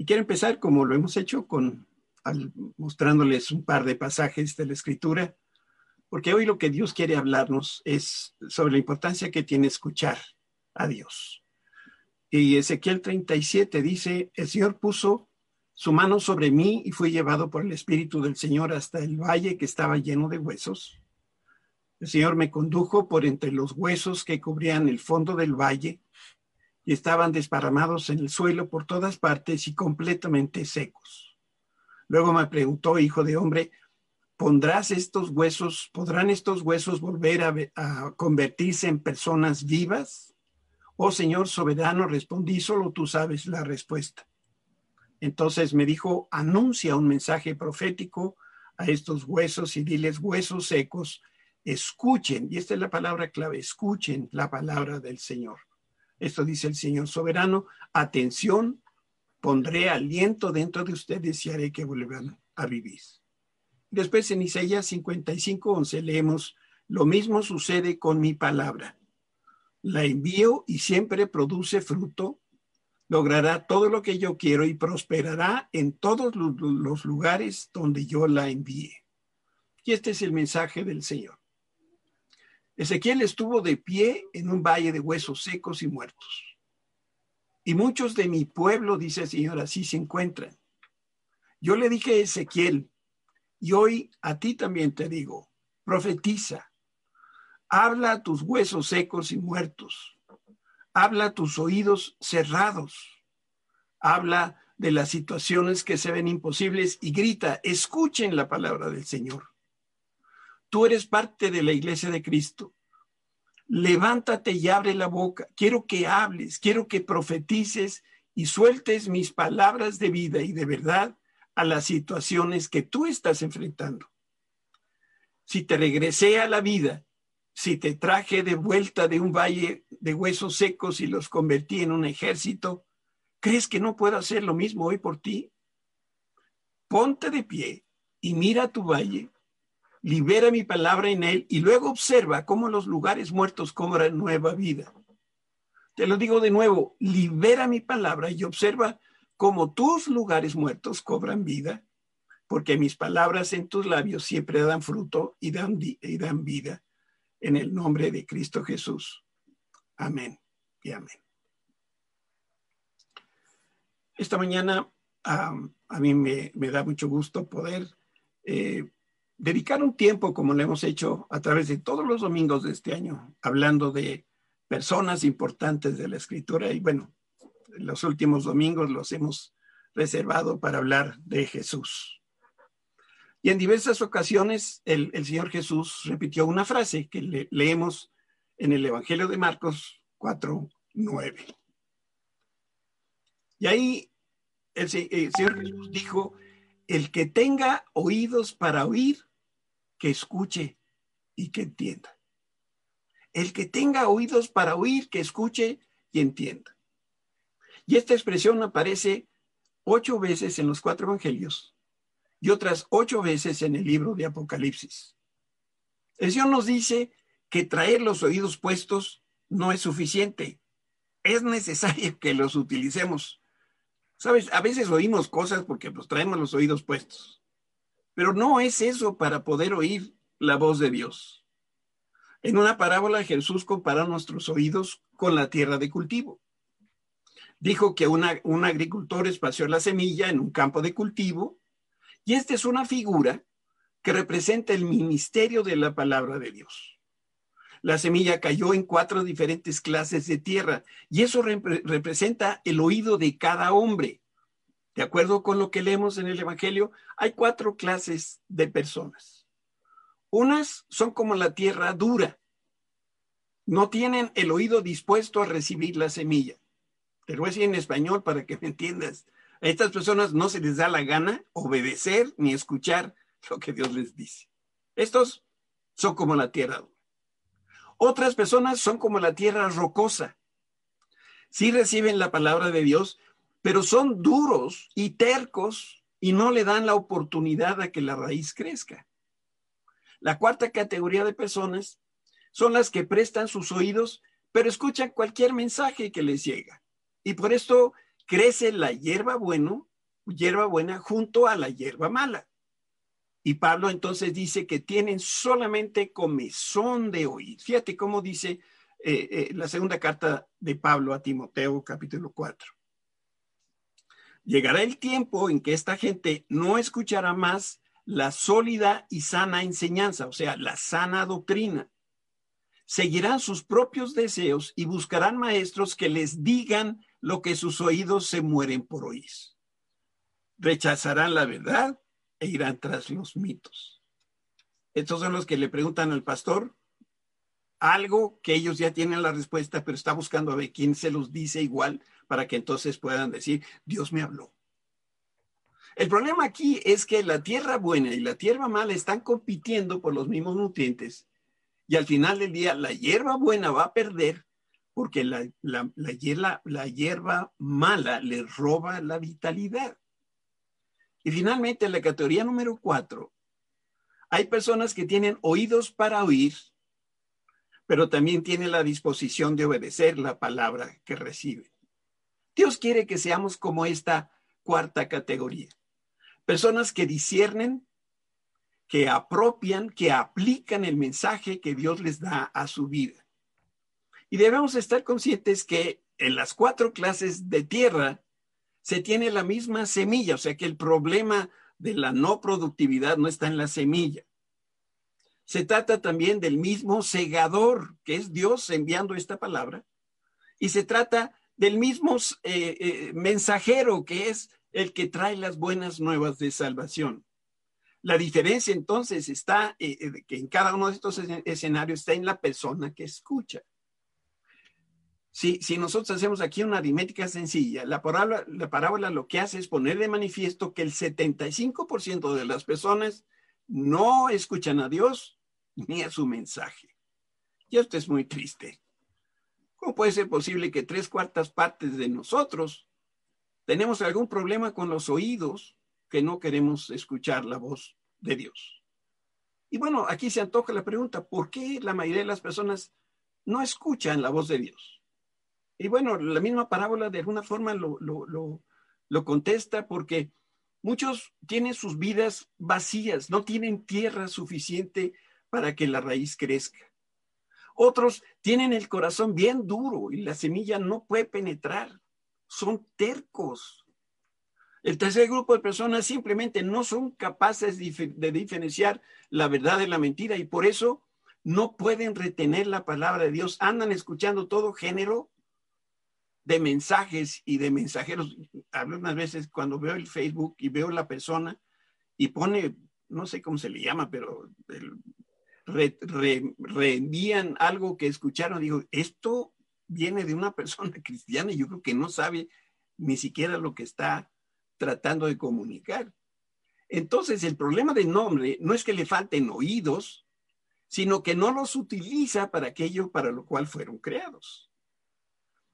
Y quiero empezar, como lo hemos hecho, con mostrándoles un par de pasajes de la Escritura, porque hoy lo que Dios quiere hablarnos es sobre la importancia que tiene escuchar a Dios. Y Ezequiel 37 dice, el Señor puso su mano sobre mí y fui llevado por el Espíritu del Señor hasta el valle que estaba lleno de huesos. El Señor me condujo por entre los huesos que cubrían el fondo del valle estaban desparramados en el suelo por todas partes y completamente secos. Luego me preguntó, hijo de hombre, ¿pondrás estos huesos, podrán estos huesos volver a, a convertirse en personas vivas? Oh Señor soberano, respondí, solo tú sabes la respuesta. Entonces me dijo, anuncia un mensaje profético a estos huesos y diles, huesos secos, escuchen, y esta es la palabra clave, escuchen la palabra del Señor. Esto dice el Señor soberano, atención, pondré aliento dentro de ustedes y haré que vuelvan a vivir. Después en Isaías 55, 11 leemos, lo mismo sucede con mi palabra la envío y siempre produce fruto, logrará todo lo que yo quiero y prosperará en todos los lugares donde yo la envíe. Y este es el mensaje del Señor. Ezequiel estuvo de pie en un valle de huesos secos y muertos. Y muchos de mi pueblo, dice el Señor, así se encuentran. Yo le dije a Ezequiel, y hoy a ti también te digo, profetiza, Habla a tus huesos secos y muertos. Habla a tus oídos cerrados. Habla de las situaciones que se ven imposibles y grita, escuchen la palabra del Señor. Tú eres parte de la iglesia de Cristo. Levántate y abre la boca. Quiero que hables, quiero que profetices y sueltes mis palabras de vida y de verdad a las situaciones que tú estás enfrentando. Si te regresé a la vida si te traje de vuelta de un valle de huesos secos y los convertí en un ejército, ¿crees que no puedo hacer lo mismo hoy por ti? Ponte de pie y mira tu valle, libera mi palabra en él y luego observa cómo los lugares muertos cobran nueva vida. Te lo digo de nuevo, libera mi palabra y observa cómo tus lugares muertos cobran vida, porque mis palabras en tus labios siempre dan fruto y dan, y dan vida en el nombre de Cristo Jesús. Amén y amén. Esta mañana a mí me, da mucho gusto poder eh, dedicar un tiempo, como lo hemos hecho a través de todos los domingos de este año, hablando de personas importantes de la escritura. Y bueno, los últimos domingos los hemos reservado para hablar de Jesús. Y en diversas ocasiones el, Señor Jesús repitió una frase que leemos en el Evangelio de Marcos 4, 9. Y ahí el, el Señor Jesús dijo, el que tenga oídos para oír, que escuche y que entienda. El que tenga oídos para oír, que escuche y entienda. Y esta expresión aparece ocho veces en los cuatro evangelios y otras ocho veces en el libro de Apocalipsis. El Señor nos dice que traer los oídos puestos no es suficiente. Es necesario que los utilicemos. Sabes, a veces oímos cosas porque pues traemos los oídos puestos. Pero no es eso para poder oír la voz de Dios. En una parábola Jesús comparó nuestros oídos con la tierra de cultivo. Dijo que un agricultor espació la semilla en un campo de cultivo y esta es una figura que representa el ministerio de la palabra de Dios. La semilla cayó en cuatro diferentes clases de tierra y eso representa el oído de cada hombre. De acuerdo con lo que leemos en el Evangelio, hay cuatro clases de personas. Unas son como la tierra dura. No tienen el oído dispuesto a recibir la semilla. Te lo voy a decir en español para que me entiendas. A estas personas no se les da la gana obedecer ni escuchar lo que Dios les dice. Estos son como la tierra. Otras personas son como la tierra rocosa. Sí reciben la palabra de Dios, pero son duros y tercos y no le dan la oportunidad a que la raíz crezca. La cuarta categoría de personas son las que prestan sus oídos, pero escuchan cualquier mensaje que les llega. Y por esto crece la hierba bueno hierba buena junto a la hierba mala. Y Pablo entonces dice que tienen solamente comezón de oír. Fíjate cómo dice eh, eh, la segunda carta de Pablo a Timoteo, capítulo 4. Llegará el tiempo en que esta gente no escuchará más la sólida y sana enseñanza, o sea, la sana doctrina. Seguirán sus propios deseos y buscarán maestros que les digan lo que sus oídos se mueren por oír. Rechazarán la verdad e irán tras los mitos. Estos son los que le preguntan al pastor algo que ellos ya tienen la respuesta, pero está buscando a ver quién se los dice igual para que entonces puedan decir, Dios me habló. El problema aquí es que la tierra buena y la tierra mala están compitiendo por los mismos nutrientes y al final del día la hierba buena va a perder porque la, la, hierba mala le roba la vitalidad. Y finalmente, la categoría número cuatro, hay personas que tienen oídos para oír, pero también tienen la disposición de obedecer la palabra que reciben. Dios quiere que seamos como esta cuarta categoría. Personas que disciernen, que apropian, que aplican el mensaje que Dios les da a su vida. Y debemos estar conscientes que en las cuatro clases de tierra se tiene la misma semilla, o sea que el problema de la no productividad no está en la semilla. Se trata también del mismo segador, que es Dios enviando esta palabra, y se trata del mismo eh, eh, mensajero, que es el que trae las buenas nuevas de salvación. La diferencia entonces está eh, que en cada uno de estos escenarios está en la persona que escucha. Si, nosotros hacemos aquí una aritmética sencilla, la parábola, la parábola lo que hace es poner de manifiesto que el 75% de las personas no escuchan a Dios ni a su mensaje. Y esto es muy triste. ¿Cómo puede ser posible que tres cuartas partes de nosotros tenemos algún problema con los oídos que no queremos escuchar la voz de Dios? Y bueno, aquí se antoja la pregunta, ¿por qué la mayoría de las personas no escuchan la voz de Dios? Y bueno, la misma parábola de alguna forma lo, lo, contesta porque muchos tienen sus vidas vacías, no tienen tierra suficiente para que la raíz crezca. Otros tienen el corazón bien duro y la semilla no puede penetrar. Son tercos. El tercer grupo de personas simplemente no son capaces de diferenciar la verdad de la mentira y por eso no pueden retener la palabra de Dios. Andan escuchando todo género de mensajes y de mensajeros. Algunas veces cuando veo el Facebook y veo la persona y pone, no sé cómo se le llama, pero reenvían algo que escucharon, digo, esto viene de una persona cristiana y yo creo que no sabe ni siquiera lo que está tratando de comunicar. Entonces, el problema del nombre no es que le falten oídos, sino que no los utiliza para aquello para lo cual fueron creados.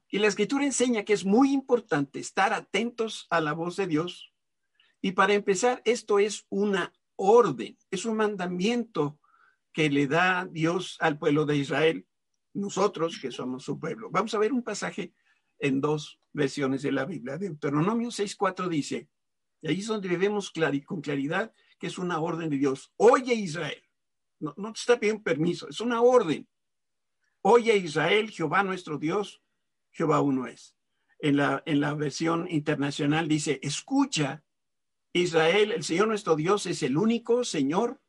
Y la escritura enseña que es muy importante estar atentos a la voz de Dios. Y para empezar, esto es una orden, es un mandamiento que le da Dios al pueblo de Israel, nosotros que somos su pueblo. Vamos a ver un pasaje en dos versiones de la Biblia. Deuteronomio 6.4 dice, y ahí es donde vemos con claridad que es una orden de Dios. Oye Israel, no, te está pidiendo permiso, es una orden. Oye Israel, Jehová nuestro Dios, Jehová uno es. En la, en la versión internacional dice, escucha, Israel, el Señor nuestro Dios es el único Señor.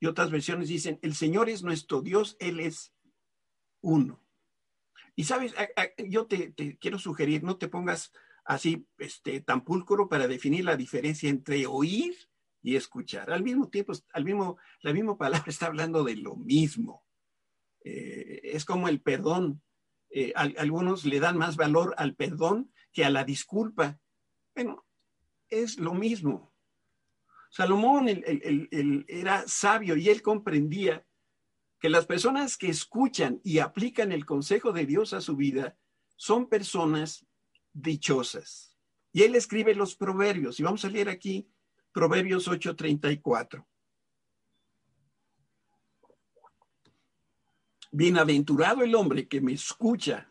Y otras versiones dicen, el Señor es nuestro Dios, Él es uno. Y sabes, yo te, quiero sugerir, no te pongas así este, tan púlcro para definir la diferencia entre oír y escuchar. Al mismo tiempo, al mismo, la misma palabra está hablando de lo mismo. Eh, es como el perdón. Eh, algunos le dan más valor al perdón que a la disculpa. Bueno, es lo mismo. Salomón era sabio y él comprendía que las personas que escuchan y aplican el consejo de Dios a su vida son personas dichosas. Y él escribe los proverbios, y vamos a leer aquí Proverbios 8:34. Bienaventurado el hombre que me escucha,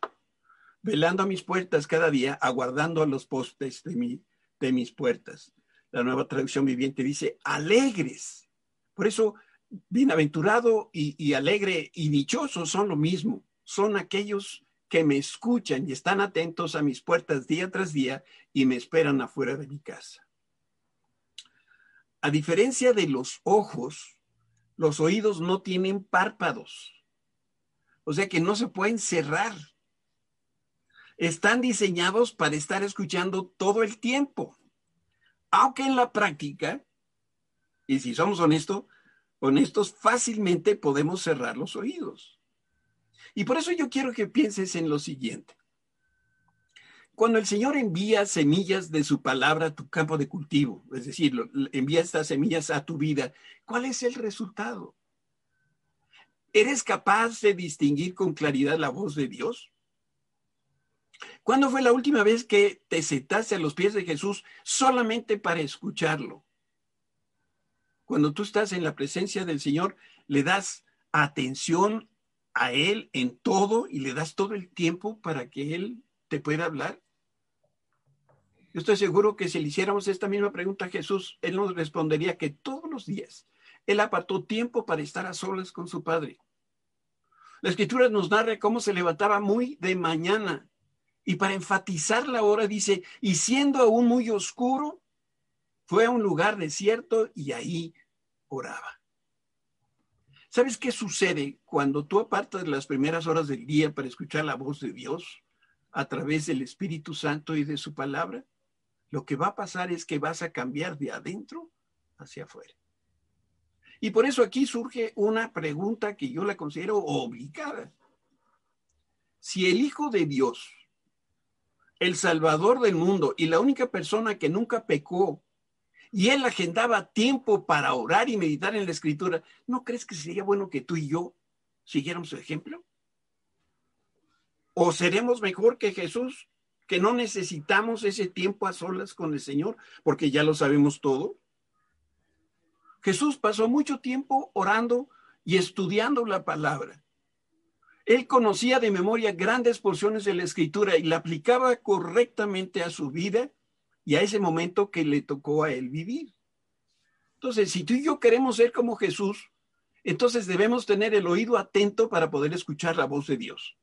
velando a mis puertas cada día, aguardando a los postes de mi de mis puertas. La nueva traducción viviente dice, alegres. Por eso, bienaventurado y, alegre y dichoso son lo mismo. Son aquellos que me escuchan y están atentos a mis puertas día tras día y me esperan afuera de mi casa. A diferencia de los ojos, los oídos no tienen párpados. O sea que no se pueden cerrar. Están diseñados para estar escuchando todo el tiempo. Aunque en la práctica, y si somos honestos, honestos, fácilmente podemos cerrar los oídos. Y por eso yo quiero que pienses en lo siguiente. Cuando el Señor envía semillas de su palabra a tu campo de cultivo, es decir, envía estas semillas a tu vida, ¿cuál es el resultado? ¿Eres capaz de distinguir con claridad la voz de Dios? ¿Cuándo fue la última vez que te sentaste a los pies de Jesús solamente para escucharlo? Cuando tú estás en la presencia del Señor, le das atención a Él en todo y le das todo el tiempo para que Él te pueda hablar. Yo estoy seguro que si le hiciéramos esta misma pregunta a Jesús, Él nos respondería que todos los días Él apartó tiempo para estar a solas con su Padre. La escritura nos narra cómo se levantaba muy de mañana y para enfatizar la hora dice, y siendo aún muy oscuro, fue a un lugar desierto y ahí oraba. ¿Sabes qué sucede cuando tú apartas las primeras horas del día para escuchar la voz de Dios a través del Espíritu Santo y de su palabra? Lo que va a pasar es que vas a cambiar de adentro hacia afuera. Y por eso aquí surge una pregunta que yo la considero obligada. Si el Hijo de Dios el Salvador del mundo y la única persona que nunca pecó, y él agendaba tiempo para orar y meditar en la escritura, ¿no crees que sería bueno que tú y yo siguiéramos su ejemplo? ¿O seremos mejor que Jesús, que no necesitamos ese tiempo a solas con el Señor, porque ya lo sabemos todo? Jesús pasó mucho tiempo orando y estudiando la palabra. Él conocía de memoria grandes porciones de la escritura y la aplicaba correctamente a su vida y a ese momento que le tocó a él vivir. Entonces, si tú y yo queremos ser como Jesús, entonces debemos tener el oído atento para poder escuchar la voz de Dios.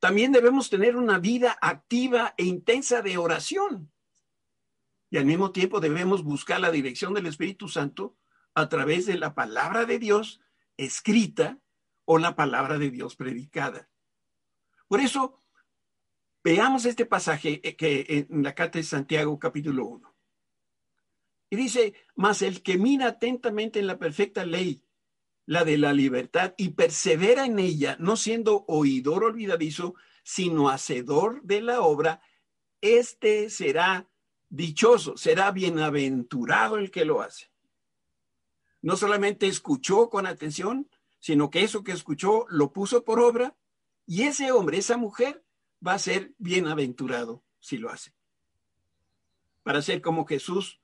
También debemos tener una vida activa e intensa de oración. Y al mismo tiempo debemos buscar la dirección del Espíritu Santo a través de la palabra de Dios escrita o la palabra de Dios predicada. Por eso, veamos este pasaje eh, que en la carta de Santiago capítulo 1. Y dice, mas el que mira atentamente en la perfecta ley, la de la libertad, y persevera en ella, no siendo oidor olvidadizo, sino hacedor de la obra, este será dichoso, será bienaventurado el que lo hace. No solamente escuchó con atención, sino que eso que escuchó lo puso por obra y ese hombre, esa mujer, va a ser bienaventurado si lo hace. Para ser como Jesús,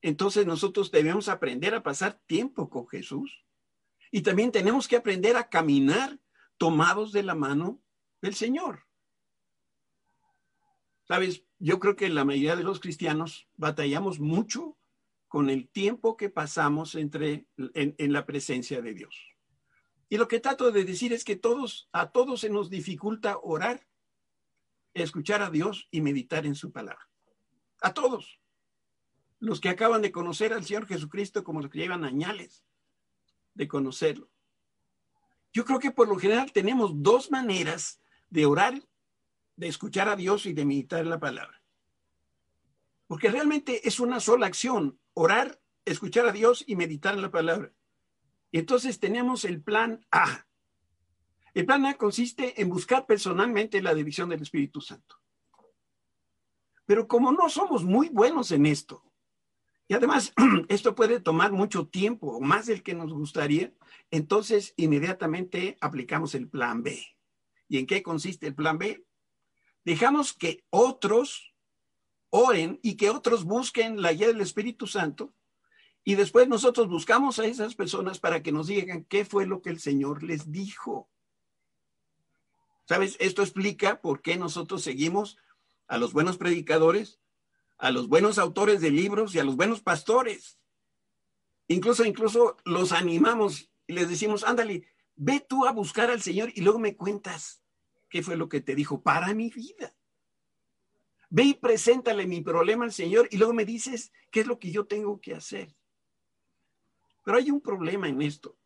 entonces nosotros debemos aprender a pasar tiempo con Jesús y también tenemos que aprender a caminar tomados de la mano del Señor. Sabes, yo creo que la mayoría de los cristianos batallamos mucho con el tiempo que pasamos entre, en, en la presencia de Dios. Y lo que trato de decir es que todos, a todos se nos dificulta orar, escuchar a Dios y meditar en su palabra. A todos. Los que acaban de conocer al Señor Jesucristo como los que llevan añales de conocerlo. Yo creo que por lo general tenemos dos maneras de orar, de escuchar a Dios y de meditar la palabra. Porque realmente es una sola acción, orar, escuchar a Dios y meditar la palabra. Entonces tenemos el plan A. El plan A consiste en buscar personalmente la división del Espíritu Santo. Pero como no somos muy buenos en esto, y además esto puede tomar mucho tiempo, o más del que nos gustaría, entonces inmediatamente aplicamos el plan B. ¿Y en qué consiste el plan B? Dejamos que otros oren y que otros busquen la guía del Espíritu Santo y después nosotros buscamos a esas personas para que nos digan qué fue lo que el Señor les dijo. ¿Sabes? Esto explica por qué nosotros seguimos a los buenos predicadores, a los buenos autores de libros y a los buenos pastores. Incluso, incluso los animamos y les decimos, ándale, ve tú a buscar al Señor y luego me cuentas qué fue lo que te dijo para mi vida. Ve y preséntale mi problema al Señor y luego me dices qué es lo que yo tengo que hacer. Pero hay un problema en esto.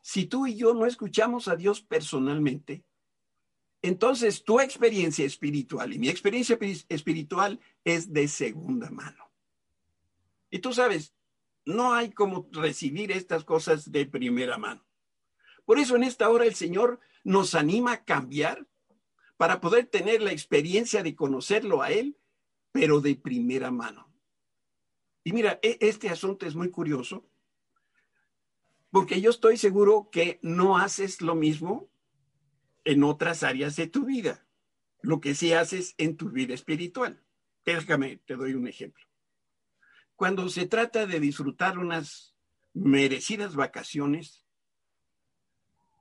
Si tú y yo no escuchamos a Dios personalmente, entonces tu experiencia espiritual y mi experiencia espiritual es de segunda mano. Y tú sabes, no hay como recibir estas cosas de primera mano. Por eso en esta hora el Señor nos anima a cambiar para poder tener la experiencia de conocerlo a Él, pero de primera mano. Y mira, e, este asunto es muy curioso porque yo estoy seguro que no haces lo mismo en otras áreas de tu vida, lo que sí haces en tu vida espiritual. Déjame, te doy un ejemplo. Cuando se trata de disfrutar unas merecidas vacaciones,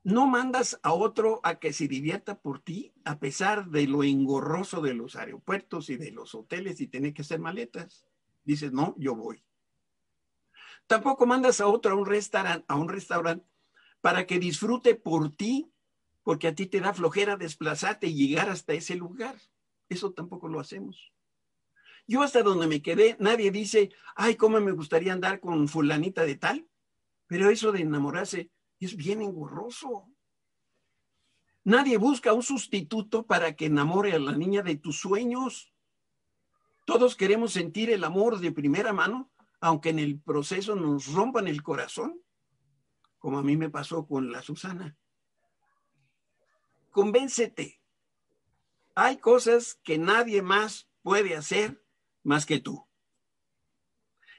no mandas a otro a que se divierta por ti a pesar de lo engorroso de los aeropuertos y de los hoteles y tener que hacer maletas. Dices, no, yo voy. Tampoco mandas a otro a un restaurante, a un restaurante para que disfrute por ti, porque a ti te da flojera desplazarte y llegar hasta ese lugar. Eso tampoco lo hacemos. Yo hasta donde me quedé, nadie dice, ay, cómo me gustaría andar con fulanita de tal, pero eso de enamorarse es bien engorroso. Nadie busca un sustituto para que enamore a la niña de tus sueños. Todos queremos sentir el amor de primera mano aunque en el proceso nos rompan el corazón, como a mí me pasó con la Susana. Convéncete. Hay cosas que nadie más puede hacer más que tú.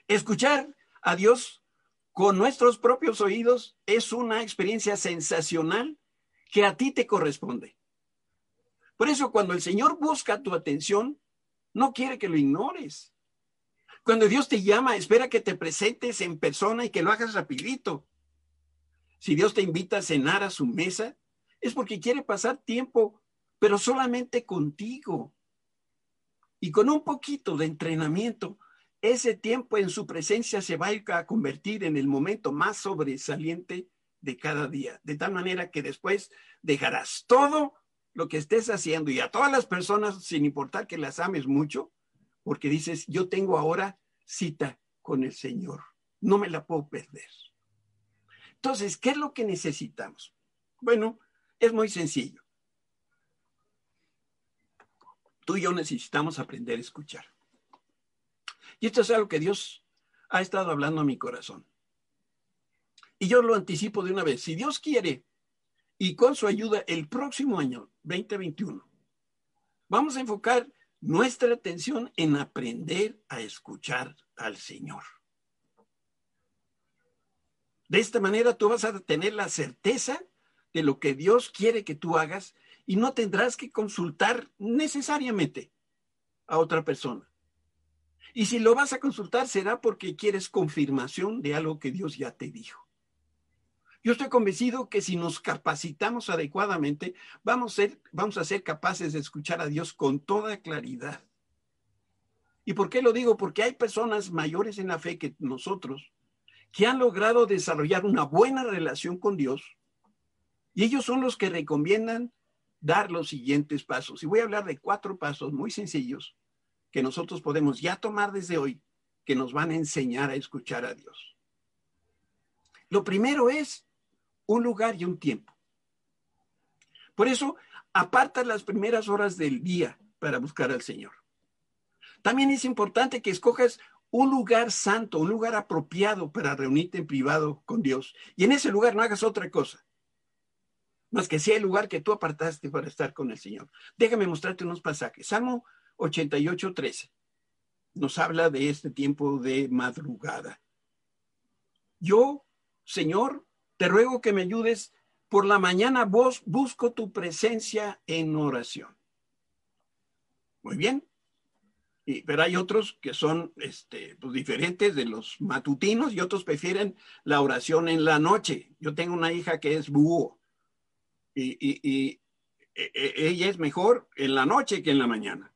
Escuchar a Dios con nuestros propios oídos es una experiencia sensacional que a ti te corresponde. Por eso cuando el Señor busca tu atención, no quiere que lo ignores. Cuando Dios te llama, espera que te presentes en persona y que lo hagas rapidito. Si Dios te invita a cenar a su mesa, es porque quiere pasar tiempo, pero solamente contigo. Y con un poquito de entrenamiento, ese tiempo en su presencia se va a convertir en el momento más sobresaliente de cada día. De tal manera que después dejarás todo lo que estés haciendo y a todas las personas, sin importar que las ames mucho, porque dices, yo tengo ahora cita con el Señor, no me la puedo perder. Entonces, ¿qué es lo que necesitamos? Bueno, es muy sencillo. Tú y yo necesitamos aprender a escuchar. Y esto es algo que Dios ha estado hablando a mi corazón. Y yo lo anticipo de una vez. Si Dios quiere, y con su ayuda, el próximo año, 2021, vamos a enfocar nuestra atención en aprender a escuchar al Señor. De esta manera tú vas a tener la certeza de lo que Dios quiere que tú hagas y no tendrás que consultar necesariamente a otra persona. Y si lo vas a consultar será porque quieres confirmación de algo que Dios ya te dijo. Yo estoy convencido que si nos capacitamos adecuadamente, vamos a, ser, capaces de escuchar a Dios con toda claridad. ¿Y por qué lo digo? Porque hay personas mayores en la fe que nosotros que han logrado desarrollar una buena relación con Dios y ellos son los que recomiendan dar los siguientes pasos. Y voy a hablar de cuatro pasos muy sencillos que nosotros podemos ya tomar desde hoy que nos van a enseñar a escuchar a Dios. Lo primero es un lugar y un tiempo. Por eso, aparta las primeras horas del día para buscar al Señor. También es importante que escojas un lugar santo, un lugar apropiado para reunirte en privado con Dios. Y en ese lugar no hagas otra cosa, más que sea el lugar que tú apartaste para estar con el Señor. Déjame mostrarte unos pasajes. Salmo 88, 13 nos habla de este tiempo de madrugada. Yo, Señor, te ruego que me ayudes. Por la mañana vos busco tu presencia en oración. Muy bien. Y, pero hay otros que son este, pues, diferentes de los matutinos y otros prefieren la oración en la noche. Yo tengo una hija que es búho y, y, y e, e, ella es mejor en la noche que en la mañana.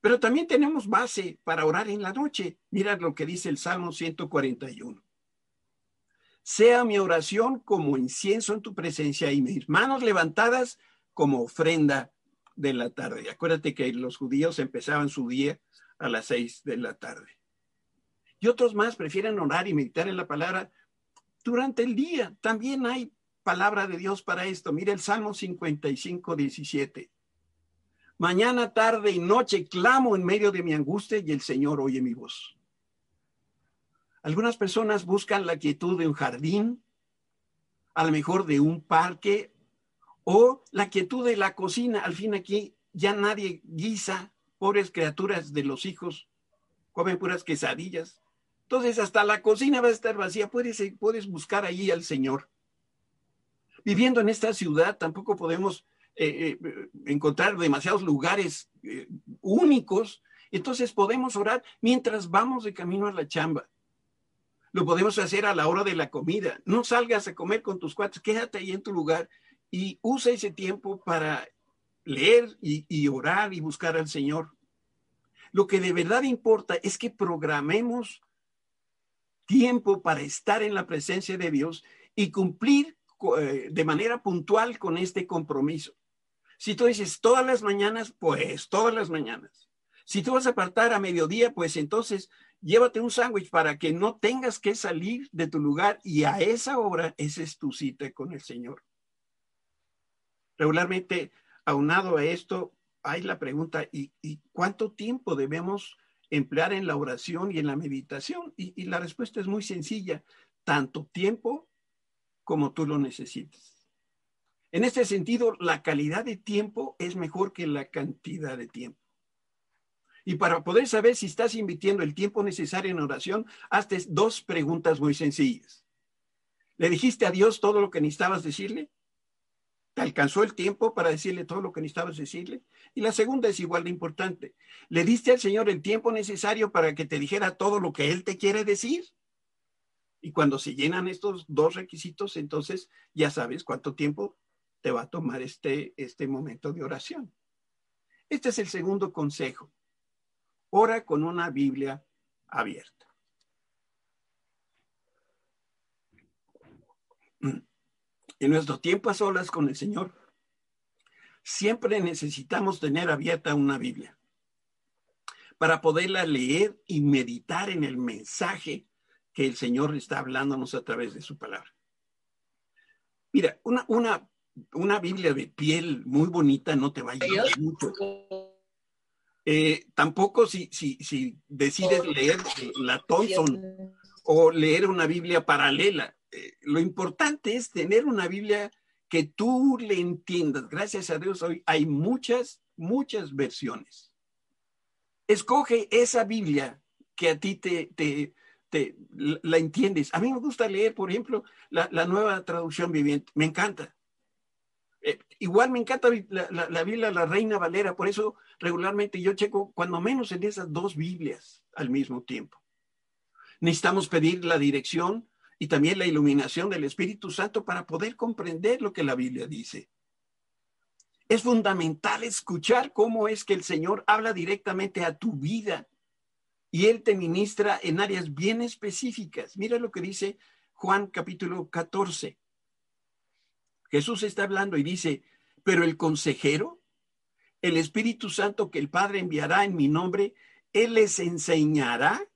Pero también tenemos base para orar en la noche. Mira lo que dice el Salmo 141. Sea mi oración como incienso en tu presencia y mis manos levantadas como ofrenda de la tarde. Acuérdate que los judíos empezaban su día a las seis de la tarde. Y otros más prefieren orar y meditar en la palabra durante el día. También hay palabra de Dios para esto. Mira el Salmo 55, 17. Mañana, tarde y noche clamo en medio de mi angustia y el Señor oye mi voz. Algunas personas buscan la quietud de un jardín, a lo mejor de un parque o la quietud de la cocina. Al fin aquí ya nadie guisa, pobres criaturas de los hijos, comen puras quesadillas. Entonces hasta la cocina va a estar vacía. Puedes, puedes buscar ahí al Señor. Viviendo en esta ciudad tampoco podemos eh, eh, encontrar demasiados lugares eh, únicos. Entonces podemos orar mientras vamos de camino a la chamba. Lo podemos hacer a la hora de la comida. No salgas a comer con tus cuates, quédate ahí en tu lugar y usa ese tiempo para leer y, orar y buscar al Señor. Lo que de verdad importa es que programemos tiempo para estar en la presencia de Dios y cumplir de manera puntual con este compromiso. Si tú dices todas las mañanas, pues todas las mañanas. Si tú vas a apartar a mediodía, pues entonces llévate un sándwich para que no tengas que salir de tu lugar y a esa hora esa es tu cita con el Señor. Regularmente, aunado a esto, hay la pregunta, ¿y, cuánto tiempo debemos emplear en la oración y en la meditación? Y, y la respuesta es muy sencilla, tanto tiempo como tú lo necesites. En este sentido, la calidad de tiempo es mejor que la cantidad de tiempo. Y para poder saber si estás invirtiendo el tiempo necesario en oración, hazte dos preguntas muy sencillas. ¿Le dijiste a Dios todo lo que necesitabas decirle? ¿Te alcanzó el tiempo para decirle todo lo que necesitabas decirle? Y la segunda es igual de importante. ¿Le diste al Señor el tiempo necesario para que te dijera todo lo que Él te quiere decir? Y cuando se llenan estos dos requisitos, entonces ya sabes cuánto tiempo te va a tomar este, este momento de oración. Este es el segundo consejo. Ora con una Biblia abierta. En nuestro tiempo a solas con el Señor, siempre necesitamos tener abierta una Biblia para poderla leer y meditar en el mensaje que el Señor está hablándonos a través de su palabra. Mira, una, una una Biblia de piel muy bonita no te va a ayudar mucho. Eh, tampoco si, si, si decides leer la Thompson o leer una Biblia paralela. Eh, lo importante es tener una Biblia que tú le entiendas. Gracias a Dios hoy hay muchas, muchas versiones. Escoge esa Biblia que a ti te, te, te la entiendes. A mí me gusta leer, por ejemplo, la, la nueva traducción viviente. Me encanta. Eh, igual me encanta la, Biblia, la Reina Valera, por eso regularmente yo checo cuando menos en esas dos Biblias al mismo tiempo. Necesitamos pedir la dirección y también la iluminación del Espíritu Santo para poder comprender lo que la Biblia dice. Es fundamental escuchar cómo es que el Señor habla directamente a tu vida y Él te ministra en áreas bien específicas. Mira lo que dice Juan capítulo 14. Jesús está hablando y dice, pero el consejero, el Espíritu Santo que el Padre enviará en mi nombre, Él les enseñará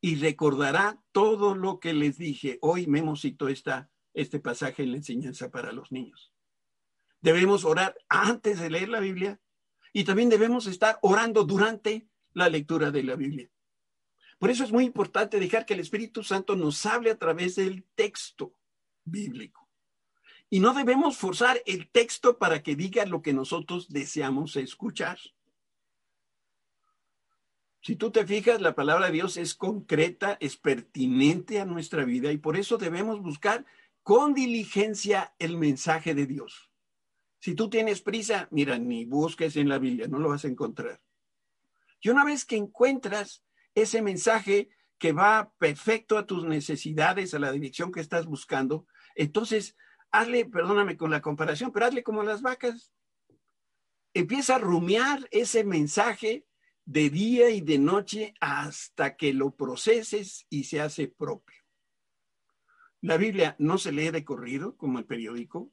y recordará todo lo que les dije. Hoy Memo citó este pasaje en la enseñanza para los niños. Debemos orar antes de leer la Biblia y también debemos estar orando durante la lectura de la Biblia. Por eso es muy importante dejar que el Espíritu Santo nos hable a través del texto bíblico. Y no debemos forzar el texto para que diga lo que nosotros deseamos escuchar. Si tú te fijas, la palabra de Dios es concreta, es pertinente a nuestra vida y por eso debemos buscar con diligencia el mensaje de Dios. Si tú tienes prisa, mira, ni busques en la Biblia, no lo vas a encontrar. Y una vez que encuentras ese mensaje que va perfecto a tus necesidades, a la dirección que estás buscando, entonces hazle, perdóname con la comparación, pero hazle como las vacas. Empieza a rumiar ese mensaje de día y de noche hasta que lo proceses y se hace propio. La Biblia no se lee de corrido como el periódico.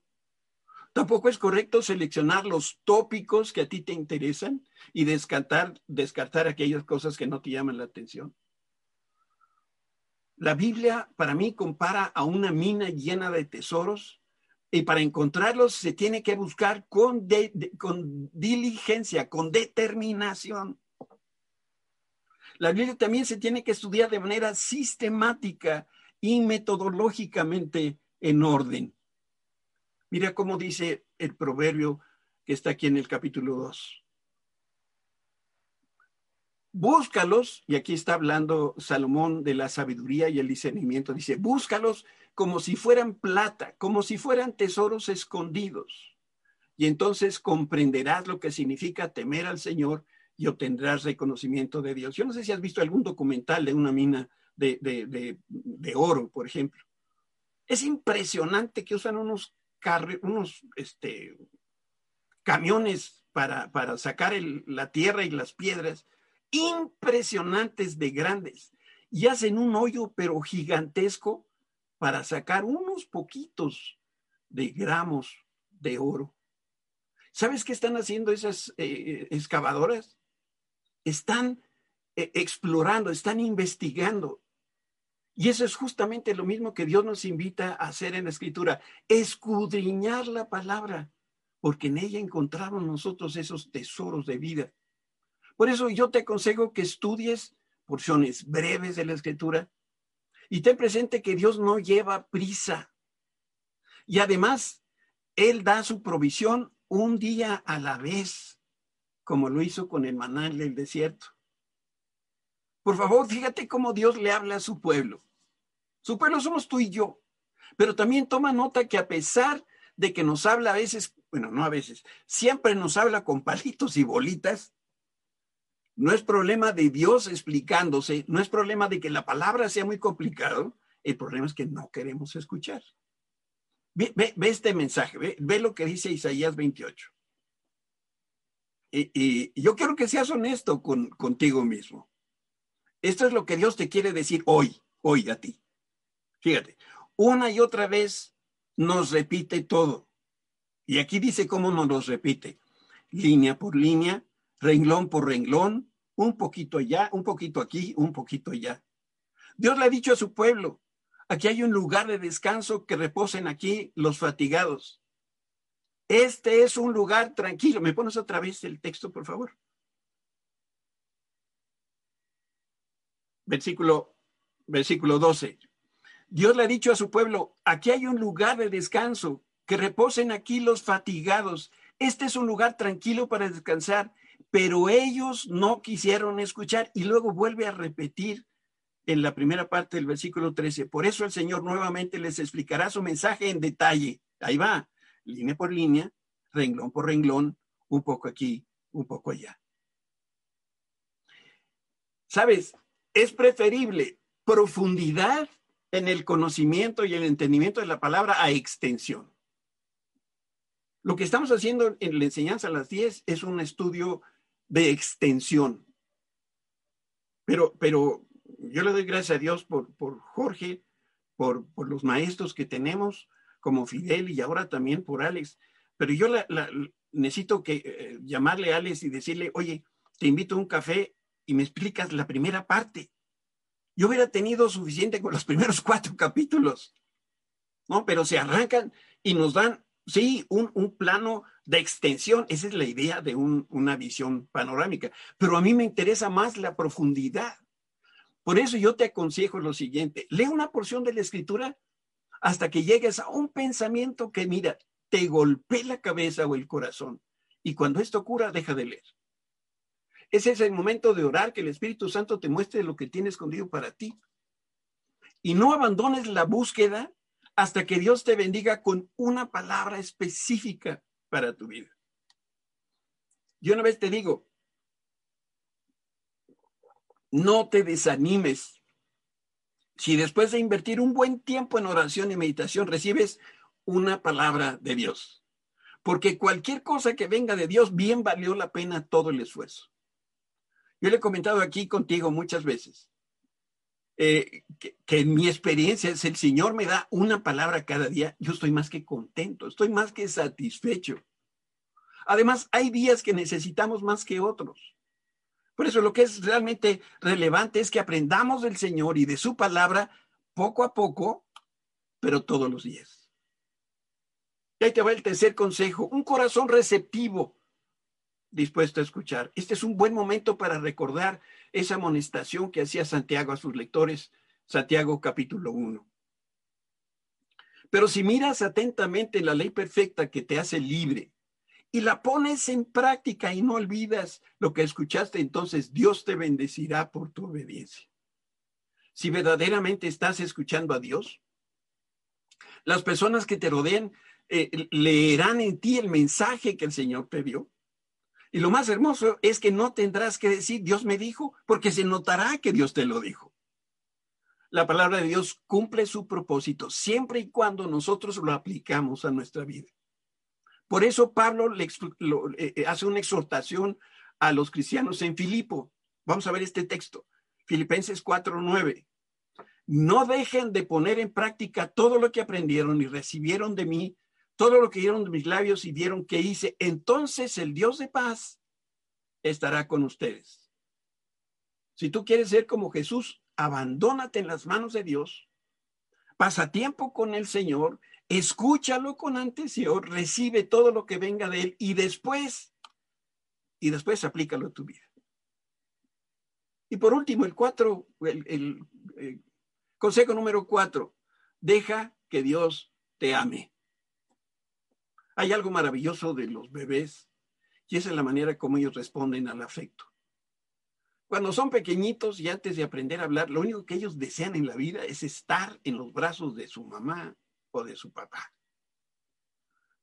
Tampoco es correcto seleccionar los tópicos que a ti te interesan y descartar, descartar aquellas cosas que no te llaman la atención. La Biblia para mí compara a una mina llena de tesoros y para encontrarlos se tiene que buscar con, diligencia, con determinación. La Biblia también se tiene que estudiar de manera sistemática y metodológicamente en orden. Mira cómo dice el proverbio que está aquí en el capítulo 2. Búscalos, y aquí está hablando Salomón de la sabiduría y el discernimiento, dice, búscalos como si fueran plata, como si fueran tesoros escondidos. Y entonces comprenderás lo que significa temer al Señor y obtendrás reconocimiento de Dios. Yo no sé si has visto algún documental de una mina de, de, oro, por ejemplo. Es impresionante que usan unos, unos este, camiones para, para sacar la tierra y las piedras, impresionantes de grandes, y hacen un hoyo pero gigantesco para sacar unos poquitos de gramos de oro. ¿Sabes qué están haciendo esas eh, excavadoras? Están eh, explorando, están investigando. Y eso es justamente lo mismo que Dios nos invita a hacer en la escritura, escudriñar la palabra, porque en ella encontramos nosotros esos tesoros de vida. Por eso yo te aconsejo que estudies porciones breves de la escritura, y ten presente que Dios no lleva prisa. Y además, Él da su provisión un día a la vez, como lo hizo con el manal del desierto. Por favor, fíjate cómo Dios le habla a su pueblo. Su pueblo somos tú y yo. Pero también toma nota que a pesar de que nos habla a veces, bueno, no a veces, siempre nos habla con palitos y bolitas, no es problema de Dios explicándose, no es problema de que la palabra sea muy complicado, el problema es que no queremos escuchar. Ve, este mensaje, ve, lo que dice Isaías 28. Y, yo quiero que seas honesto con, contigo mismo. Esto es lo que Dios te quiere decir hoy, hoy a ti. Fíjate, una y otra vez nos repite todo. Y aquí dice cómo nos lo repite. Línea por línea, renglón por renglón, un poquito allá, un poquito aquí, un poquito allá. Dios le ha dicho a su pueblo, aquí hay un lugar de descanso que reposen aquí los fatigados. Este es un lugar tranquilo. ¿Me pones otra vez el texto, por favor? Versículo, versículo 12. Dios le ha dicho a su pueblo, aquí hay un lugar de descanso, que reposen aquí los fatigados. Este es un lugar tranquilo para descansar pero ellos no quisieron escuchar y luego vuelve a repetir en la primera parte del versículo 13. Por eso el Señor nuevamente les explicará su mensaje en detalle. Ahí va, línea por línea, renglón por renglón, un poco aquí, un poco allá. Sabes, es preferible profundidad en el conocimiento y el entendimiento de la palabra a extensión. Lo que estamos haciendo en la enseñanza a las 10 es un estudio de extensión. Pero, pero yo le doy gracias a Dios por, por Jorge, por, por, los maestros que tenemos, como Fidel y ahora también por Alex. Pero yo necesito que eh, llamarle a Alex y decirle, oye, te invito a un café y me explicas la primera parte. Yo hubiera tenido suficiente con los primeros cuatro capítulos, ¿no? Pero se arrancan y nos dan, sí, un, un plano de extensión. Esa es la idea de una visión panorámica. Pero a mí me interesa más la profundidad. Por eso yo te aconsejo lo siguiente, lee una porción de la escritura hasta que llegues a un pensamiento que, mira, te golpee la cabeza o el corazón. Y cuando esto ocurra, deja de leer. Ese es el momento de orar, que el Espíritu Santo te muestre lo que tiene escondido para ti. Y no abandones la búsqueda hasta que Dios te bendiga con una palabra específica para tu vida. Yo una vez te digo, no te desanimes. Si después de invertir un buen tiempo en oración y meditación recibes una palabra de Dios, porque cualquier cosa que venga de Dios bien valió la pena todo el esfuerzo. Yo le he comentado aquí contigo muchas veces eh, que, en mi experiencia, si el Señor me da una palabra cada día, yo estoy más que contento, estoy más que satisfecho. Además, hay días que necesitamos más que otros. Por eso lo que es realmente relevante es que aprendamos del Señor y de su palabra poco a poco, pero todos los días. Y ahí te va el tercer consejo, un corazón receptivo dispuesto a escuchar. Este es un buen momento para recordar esa amonestación que hacía Santiago a sus lectores, Santiago capítulo 1. Pero si miras atentamente la ley perfecta que te hace libre y la pones en práctica y no olvidas lo que escuchaste, entonces Dios te bendecirá por tu obediencia. Si verdaderamente estás escuchando a Dios, las personas que te rodean eh, leerán en ti el mensaje que el Señor te dio y lo más hermoso es que no tendrás que decir, Dios me dijo, porque se notará que Dios te lo dijo. La palabra de Dios cumple su propósito siempre y cuando nosotros lo aplicamos a nuestra vida. Por eso Pablo le, eh, eh, hace una exhortación a los cristianos en Filipo. Vamos a ver este texto, Filipenses 4:9. No dejen de poner en práctica todo lo que aprendieron y recibieron de mí, todo lo que dieron de mis labios y vieron que hice, entonces el Dios de paz estará con ustedes. Si tú quieres ser como Jesús, abandónate en las manos de Dios, pasa tiempo con el Señor, escúchalo con antecedente, recibe todo lo que venga de Él y después, y después aplícalo a tu vida. Y por último, el cuatro, el, el consejo número cuatro, deja que Dios te ame. Hay algo maravilloso de los bebés y esa es la manera como ellos responden al afecto. Cuando son pequeñitos y antes de aprender a hablar, lo único que ellos desean en la vida es estar en los brazos de su mamá o de su papá.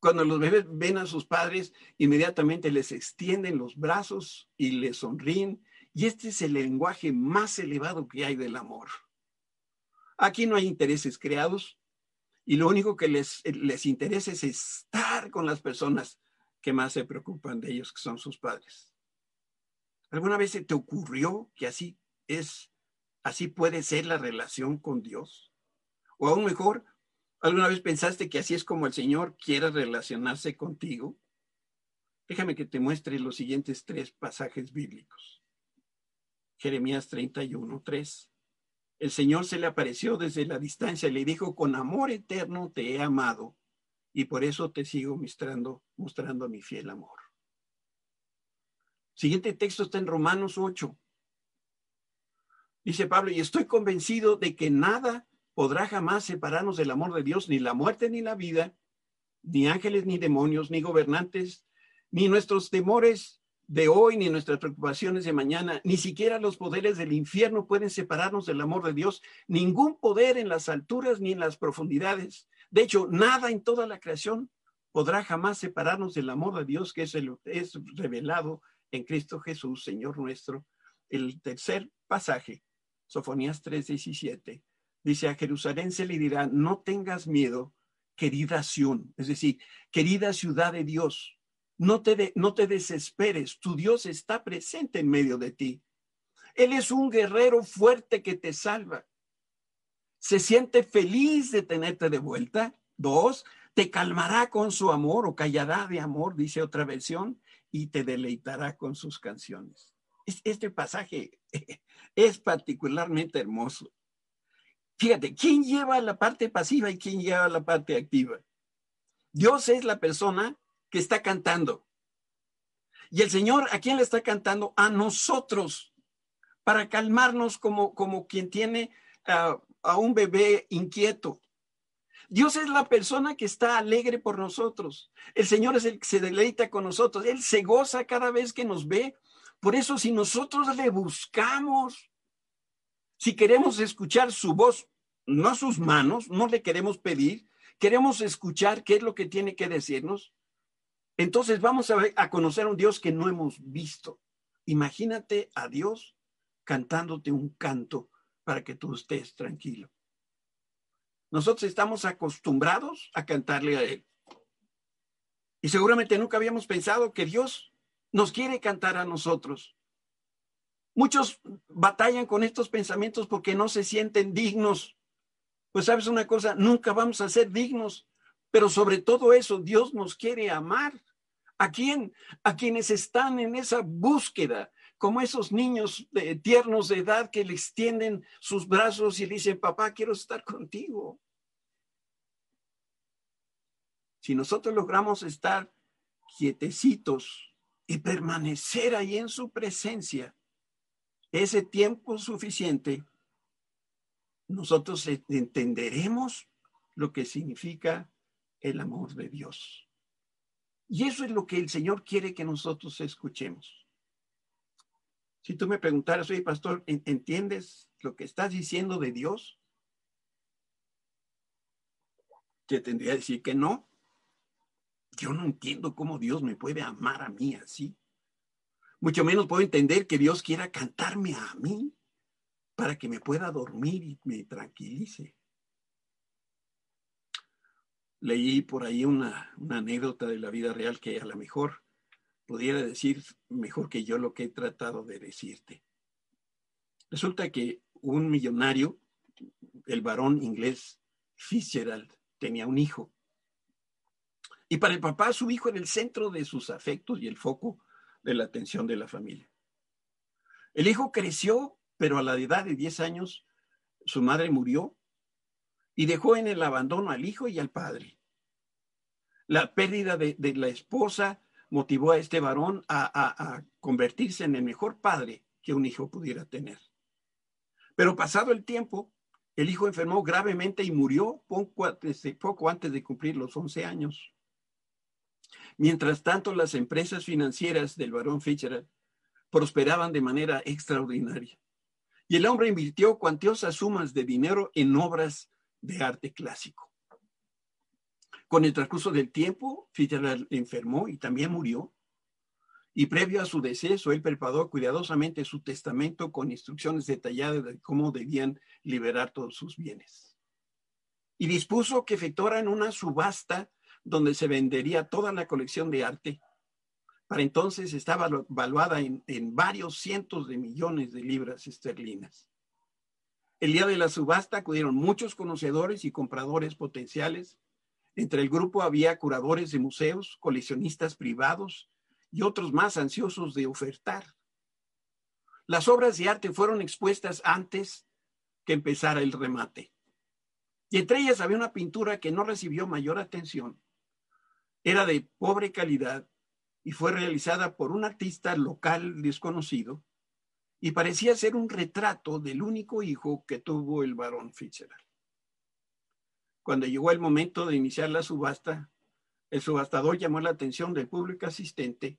Cuando los bebés ven a sus padres, inmediatamente les extienden los brazos y les sonríen. Y este es el lenguaje más elevado que hay del amor. Aquí no hay intereses creados, y lo único que les, les interesa es estar con las personas que más se preocupan de ellos, que son sus padres. ¿Alguna vez se te ocurrió que así es, así puede ser la relación con Dios? O aún mejor, ¿alguna vez pensaste que así es como el Señor quiere relacionarse contigo? Déjame que te muestre los siguientes tres pasajes bíblicos. Jeremías 31, 3 el Señor se le apareció desde la distancia y le dijo, con amor eterno te he amado y por eso te sigo mostrando, mostrando mi fiel amor. Siguiente texto está en Romanos 8. Dice Pablo, y estoy convencido de que nada podrá jamás separarnos del amor de Dios, ni la muerte ni la vida, ni ángeles ni demonios, ni gobernantes, ni nuestros temores de hoy, ni nuestras preocupaciones de mañana, ni siquiera los poderes del infierno pueden separarnos del amor de Dios. Ningún poder en las alturas ni en las profundidades. De hecho, nada en toda la creación podrá jamás separarnos del amor de Dios que es, es revelado en Cristo Jesús, Señor nuestro. El tercer pasaje, Sofonías 3:17, dice a Jerusalén se le dirá, no tengas miedo, querida Sión, es decir, querida ciudad de Dios no te, no te desesperes, tu Dios está presente en medio de ti. Él es un guerrero fuerte que te salva. Se siente feliz de tenerte de vuelta. Dos, te calmará con su amor o callará de amor, dice otra versión, y te deleitará con sus canciones. Este pasaje es particularmente hermoso. Fíjate, ¿quién lleva la parte pasiva y quién lleva la parte activa? Dios es la persona que está cantando. Y el Señor, ¿a quién le está cantando? A nosotros, para calmarnos como, como quien tiene a un bebé inquieto. Dios es la persona que está alegre por nosotros. El Señor es el que se deleita con nosotros. Él se goza cada vez que nos ve. Por eso si nosotros le buscamos, si queremos escuchar su voz, no sus manos, no le queremos pedir, queremos escuchar qué es lo que tiene que decirnos, entonces vamos a, conocer a un Dios que no hemos visto. Imagínate a Dios cantándote un canto para que tú estés tranquilo. Nosotros estamos acostumbrados a cantarle a Él. Y seguramente nunca habíamos pensado que Dios nos quiere cantar a nosotros. Muchos batallan con estos pensamientos porque no se sienten dignos. Pues sabes una cosa, nunca vamos a ser dignos, pero sobre todo eso, Dios nos quiere amar. ¿A quién? A quienes están en esa búsqueda, como esos niños tiernos de edad que le extienden sus brazos y le dicen, papá, quiero estar contigo. Si nosotros logramos estar quietecitos y permanecer ahí en su presencia, ese tiempo suficiente, nosotros entenderemos lo que significa el amor de Dios. Y eso es lo que el Señor quiere que nosotros escuchemos. Si tú me preguntaras, oye, pastor, ¿entiendes lo que estás diciendo de Dios? Te tendría que decir que no. Yo no entiendo cómo Dios me puede amar a mí así. Mucho menos puedo entender que Dios quiera cantarme a mí para que me pueda dormir y me tranquilice. Leí por ahí una, anécdota de la vida real que a lo mejor pudiera decir mejor que yo lo que he tratado de decirte. Resulta que un millonario, el varón inglés Fitzgerald, tenía un hijo y para el papá, su hijo era el centro de sus afectos y el foco de la atención de la familia. El hijo creció, pero a la edad de 10 años, su madre murió y dejó en el abandono al hijo y al padre. La pérdida de, la esposa motivó a este varón a, convertirse en el mejor padre que un hijo pudiera tener. Pero pasado el tiempo, el hijo enfermó gravemente y murió poco antes de cumplir los 11 años. Mientras tanto, las empresas financieras del barón Fischer prosperaban de manera extraordinaria. Y el hombre invirtió cuantiosas sumas de dinero en obras de arte clásico. Con el transcurso del tiempo, Fitzgerald enfermó y también murió. Y previo a su deceso, él preparó cuidadosamente su testamento con instrucciones detalladas de cómo debían liberar todos sus bienes. Y dispuso que efectuaran una subasta donde se vendería toda la colección de arte. Para entonces estaba valuada en, varios cientos de millones de libras esterlinas. El día de la subasta acudieron muchos conocedores y compradores potenciales. Entre el grupo había curadores de museos, coleccionistas privados y otros más ansiosos de ofertar. Las obras de arte fueron expuestas antes que empezara el remate. Y entre ellas había una pintura que no recibió mayor atención, era de pobre calidad y fue realizada por un artista local desconocido y parecía ser un retrato del único hijo que tuvo el barón Fitzgerald. Cuando llegó el momento de iniciar la subasta, el subastador llamó la atención del público asistente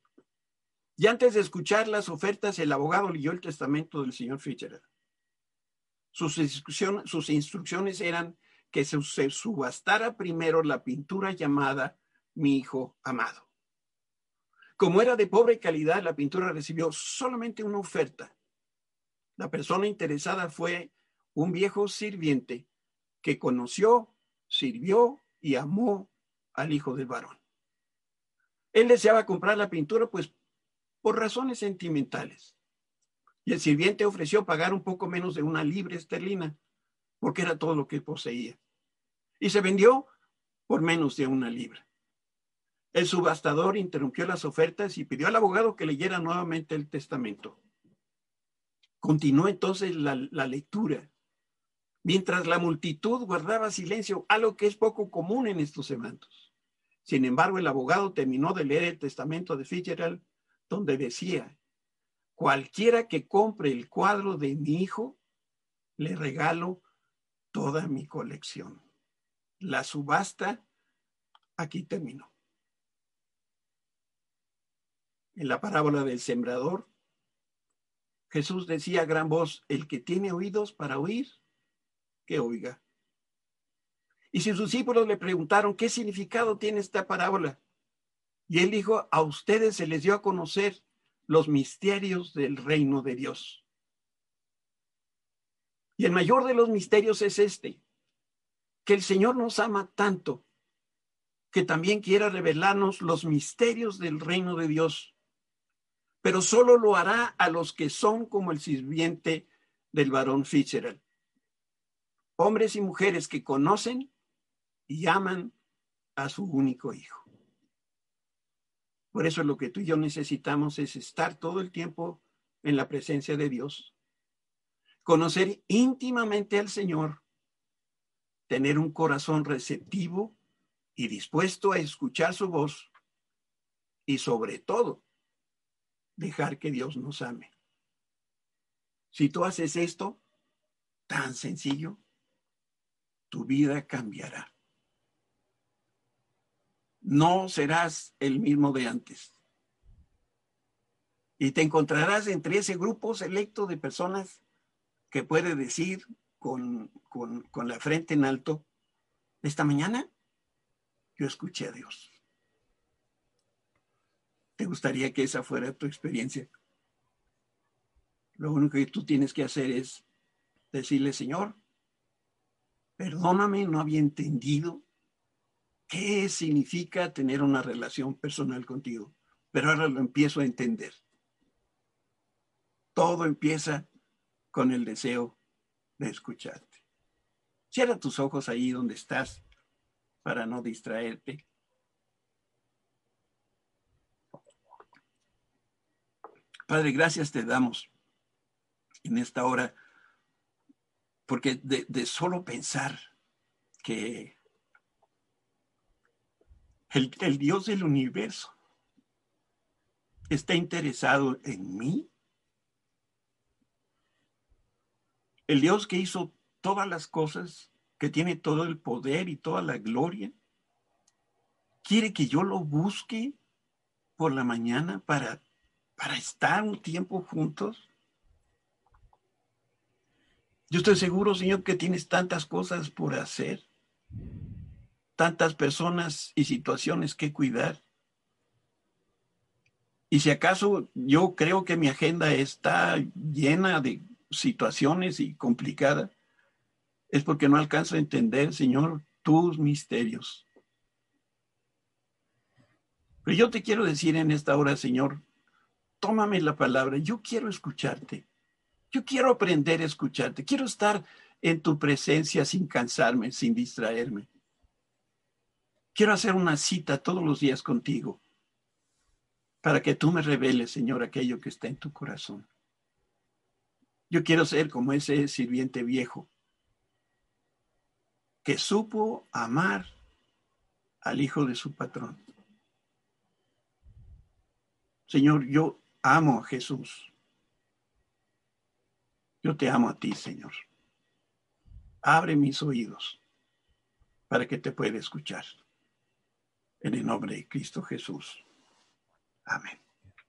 y antes de escuchar las ofertas, el abogado leyó el testamento del señor Fitzgerald. Sus, instrucciones, sus instrucciones eran que se subastara primero la pintura llamada mi hijo amado. Como era de pobre calidad, la pintura recibió solamente una oferta. La persona interesada fue un viejo sirviente que conoció, sirvió y amó al hijo del varón. Él deseaba comprar la pintura, pues, por razones sentimentales. Y el sirviente ofreció pagar un poco menos de una libra esterlina, porque era todo lo que poseía. Y se vendió por menos de una libra. El subastador interrumpió las ofertas y pidió al abogado que leyera nuevamente el testamento. Continuó entonces la, lectura, mientras la multitud guardaba silencio, algo que es poco común en estos eventos. Sin embargo, el abogado terminó de leer el testamento de Fitzgerald, donde decía, cualquiera que compre el cuadro de mi hijo, le regalo toda mi colección. La subasta aquí terminó. en la parábola del sembrador, Jesús decía a gran voz, el que tiene oídos para oír, que oiga. Y sus discípulos le preguntaron, ¿qué significado tiene esta parábola? Y él dijo, a ustedes se les dio a conocer los misterios del reino de Dios. Y el mayor de los misterios es este, que el Señor nos ama tanto que también quiera revelarnos los misterios del reino de Dios pero solo lo hará a los que son como el sirviente del varón Fitzgerald. Hombres y mujeres que conocen y aman a su único hijo. Por eso lo que tú y yo necesitamos es estar todo el tiempo en la presencia de Dios, conocer íntimamente al Señor, tener un corazón receptivo y dispuesto a escuchar su voz y sobre todo dejar que Dios nos ame. Si tú haces esto, tan sencillo, tu vida cambiará. No serás el mismo de antes. Y te encontrarás entre ese grupo selecto de personas que puede decir con, con, con la frente en alto, esta mañana yo escuché a Dios. ¿Te gustaría que esa fuera tu experiencia? Lo único que tú tienes que hacer es decirle, Señor, perdóname, no había entendido qué significa tener una relación personal contigo, pero ahora lo empiezo a entender. Todo empieza con el deseo de escucharte. Cierra tus ojos ahí donde estás para no distraerte. Padre, gracias te damos en esta hora, porque de, solo pensar que el, el Dios del universo está interesado en mí, el Dios que hizo todas las cosas, que tiene todo el poder y toda la gloria, quiere que yo lo busque por la mañana para para estar un tiempo juntos? Yo estoy seguro, Señor, que tienes tantas cosas por hacer, tantas personas y situaciones que cuidar. Y si acaso yo creo que mi agenda está llena de situaciones y complicada, es porque no alcanzo a entender, Señor, tus misterios. Pero yo te quiero decir en esta hora, Señor, tómame la palabra, yo quiero escucharte, yo quiero aprender a escucharte, quiero estar en tu presencia sin cansarme, sin distraerme. Quiero hacer una cita todos los días contigo para que tú me reveles, Señor, aquello que está en tu corazón. Yo quiero ser como ese sirviente viejo que supo amar al hijo de su patrón. Señor, yo amo a Jesús. Yo te amo a ti, Señor. Abre mis oídos para que te pueda escuchar. En el nombre de Cristo Jesús. Amén.